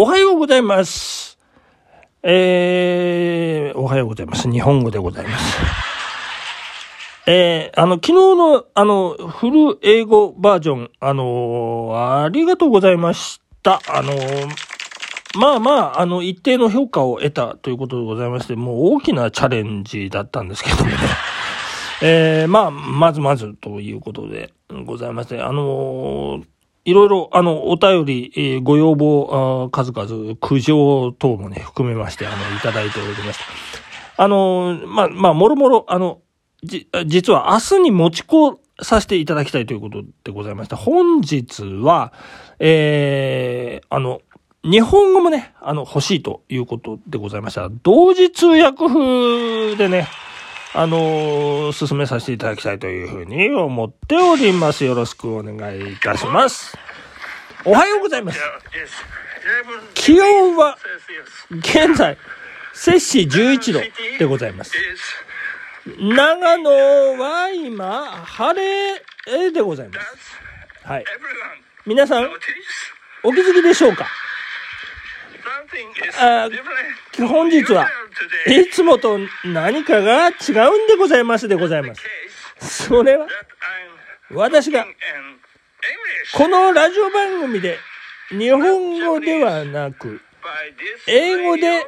おはようございます。えー、おはようございます。日本語でございます。えー、あの、昨日の、あの、フル英語バージョン、あのーありがとうございました。あのーまあまあ、あの、一定の評価を得たということでございまして、もう大きなチャレンジだったんですけどもね。えー、まあ、まずまずということでございまして、あのーいろいろ、あの、お便り、えーご要望、あ数々、苦情等もね、含めまして、あの、いただいておりました。あのまあ、まあ、もろもろ、あの、じ、実は明日に持ち越させていただきたいということでございました。本日は、えー、あの、日本語もね、あの、欲しいということでございました。同時通訳風でね、あの進めさせていただきたいというふうに思っております。よろしくお願いいたします。おはようございます。気温は現在、摂氏11度でございます。長野は今、晴れでございます。はい。皆さん、お気づきでしょうか？あ本日はいつもと何かが違うんでございますでございます。それは、私がこのラジオ番組で日本語ではなく、英語で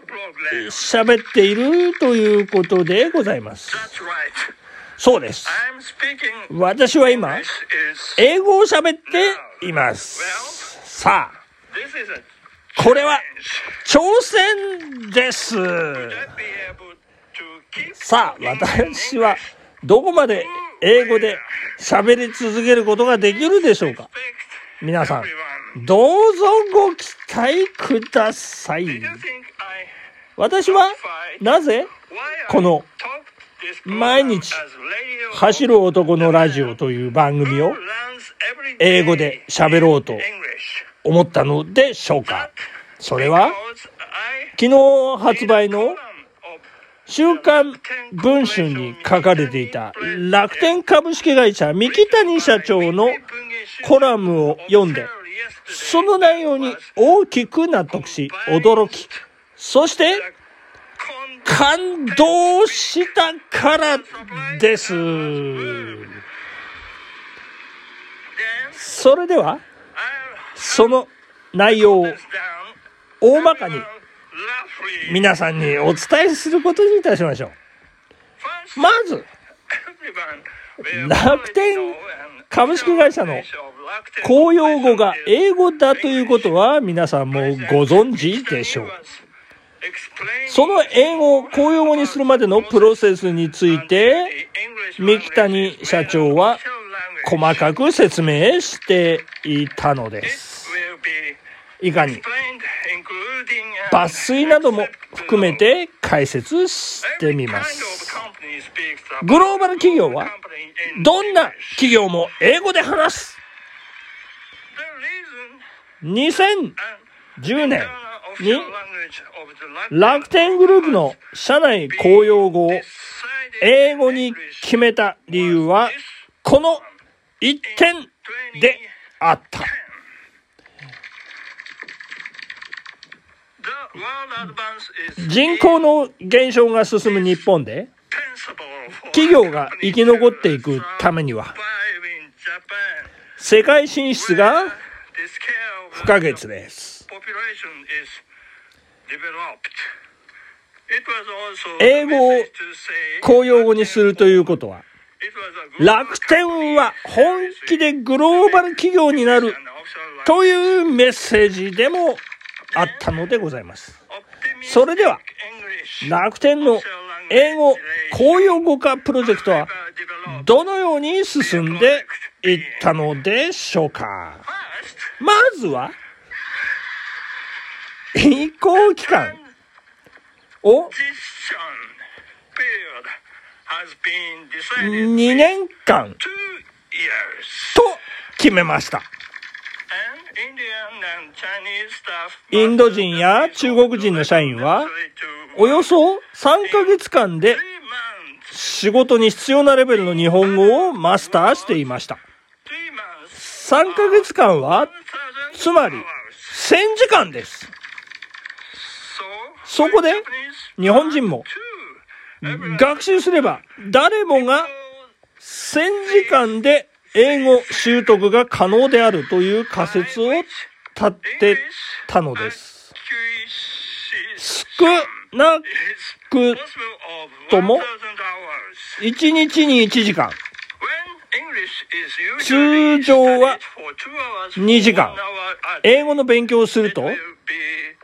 喋っているということでございます。そうです。私は今、英語を喋っています。さあ、これは挑戦です。さあ、私はどこまで英語で喋り続けることができるでしょうか？皆さん、どうぞご期待ください。私はなぜこの毎日走る男のラジオという番組を英語で喋ろうと思ったのでしょうか？それは昨日発売の週刊文春に書かれていた。楽天株式会社三木谷社長のコラムを読んでその内容に大きく納得し驚き。そして感動したからです。それではその内容を大まかに皆さんにお伝えすることにいたしましょう。まず、楽天株式会社の公用語が英語だということは皆さんもご存知でしょう。その英語を公用語にするまでのプロセスについて、三木谷社長は細かく説明していたのです。いかに抜粋なども含めて解説してみます。グローバル企業はどんな企業も英語で話す2010年に楽天グループの社内公用語を英語に決めた理由はこの一点であった。人口の減少が進む日本で企業が生き残っていくためには世界進出が不可欠です。英語を公用語にするということは楽天は本気でグローバル企業になるというメッセージでもあったのでございます。それでは楽天の英語公用語化プロジェクトはどのように進んでいったのでしょうか？まずは移行期間を2年間と決めました。インド人や中国人の社員はおよそ3ヶ月間で仕事に必要なレベルの日本語をマスターしていました。3ヶ月間は、つまり1000時間です。そこで、日本人も、学習すれば、誰もが1000時間で英語習得が可能であるという仮説を立てたのです。少なくとも、1日に1時間。通常は2時間。英語の勉強をすると、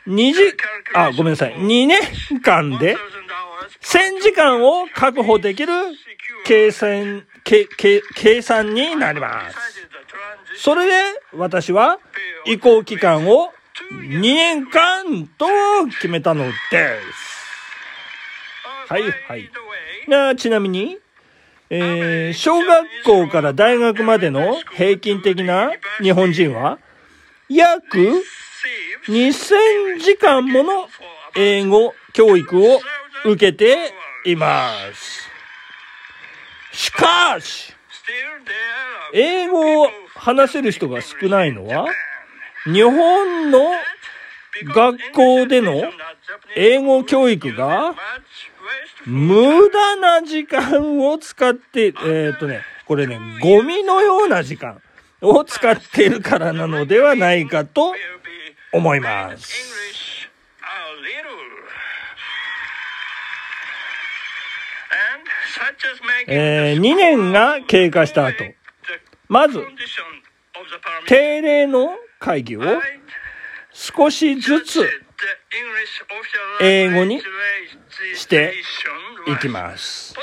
2時、あ、ごめんなさい。2年間で1000時間を確保できる計算、計計計算になります。それで私は移行期間を2年間と決めたのです。はいはい。なちなみに、えー小学校から大学までの平均的な日本人は約2000時間もの英語教育を受けています。しかし、英語を話せる人が少ないのは、日本の学校での英語教育が無駄な時間を使って、えっ、とね、これね、ゴミのような時間を使っているからなのではないかと思います。えー、2年が経過した後、まず、定例の会議を少しずつ英語にしていきます。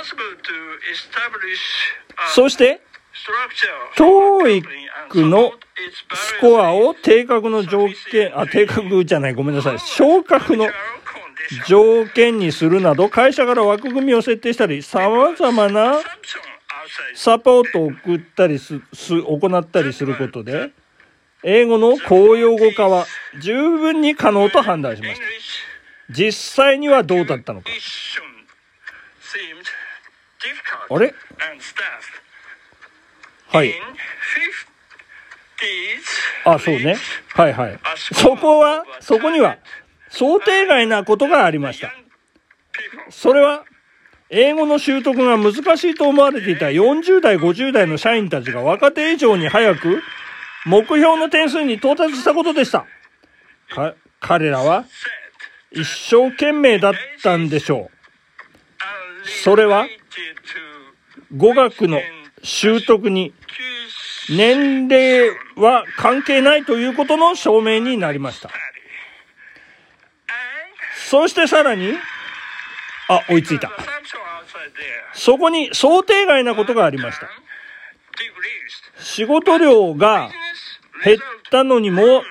そして、TOEIC のスコアを定格の条件、あ、定格じゃない、ごめんなさい。昇格の条件にするなど、会社から枠組みを設定したり、様々なサポートを送ったりす、す、行ったりすることで、英語の公用語化は十分に可能と判断しました。実際にはどうだったのか。あれ？はい。あ、そうね。はいはい。そこは、そこには想定外なことがありました。それは、英語の習得が難しいと思われていた40代、50代の社員たちが若手以上に早く目標の点数に到達したことでした。か、彼らは一生懸命だったんでしょう。それは語学の習得に年齢は関係ないということの証明になりました。そしてさらに、あ、追いついた。そこに想定外なことがありました。仕事量が減ったのにも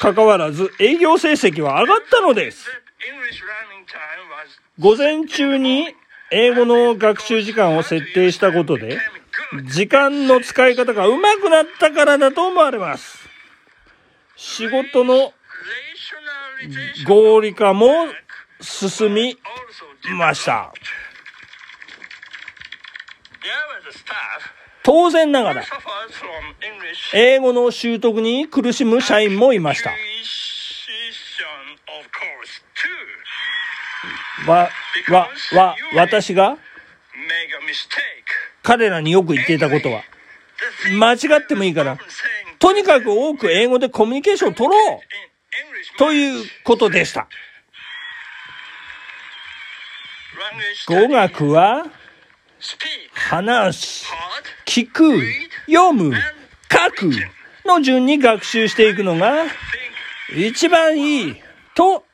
かかわらず営業成績は上がったのです。午前中に英語の学習時間を設定したことで、時間の使い方が上手くなったからだと思われます。仕事の合理化も進みました。当然ながら、英語の習得に苦しむ社員もいました。わ、わ、わ、私が彼らによく言っていたことは、間違ってもいいから、とにかく多く英語でコミュニケーションを取ろうということでした。語学は、話す、聞く、読む、書くの順に学習していくのが一番いいと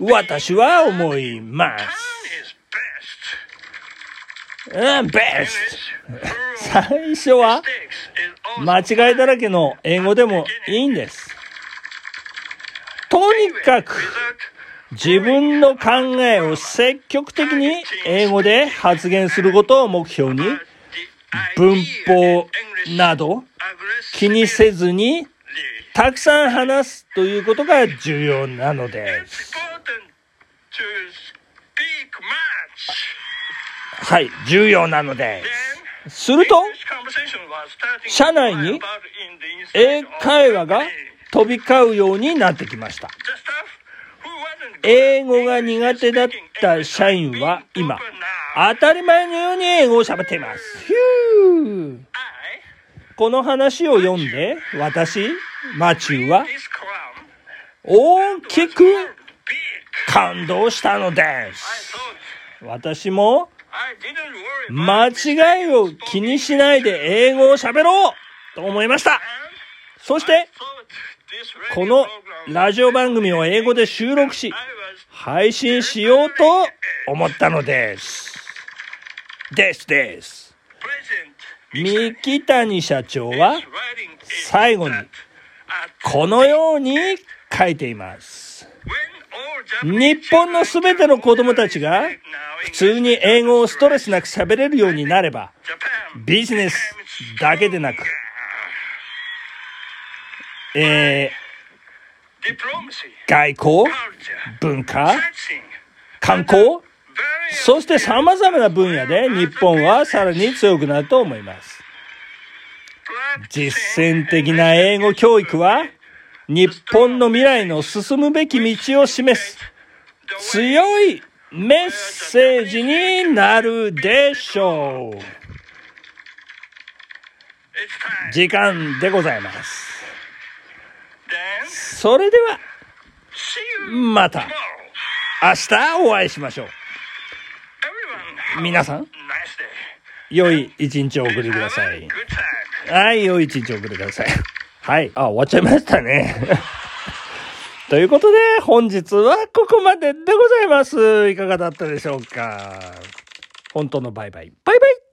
私は思います。うん、ベスト。最初は間違いだらけの英語でもいいんです。とにかく自分の考えを積極的に英語で発言することを目標に文法など気にせずにたくさん話すということが重要なのです。はい、重要なのです。すると、社内に英会話が飛び交うようになってきました。英語が苦手だった社員は今、当たり前のように英語を喋っています。この話を読んで、私、マチューは大きく感動したのです。私も間違いを気にしないで英語を喋ろうと思いました。そして、このラジオ番組を英語で収録し、配信しようと思ったのです。ですです。三木谷社長は最後にこのように書いています。日本のすべての子供たちが普通に英語をストレスなく喋れるようになれば、ビジネスだけでなく、えー、外交、文化、観光、そして様々な分野で日本はさらに強くなると思います。実践的な英語教育は日本の未来の進むべき道を示す。強いメッセージになるでしょう。時間でございます。それでは、また明日お会いしましょう。皆さん、良い一日をお送りください。はい、良い一日をお送りください。はい。あ、終わっちゃいましたね。ということで、本日はここまででございます。いかがだったでしょうか本当のバイバイ。バイバイ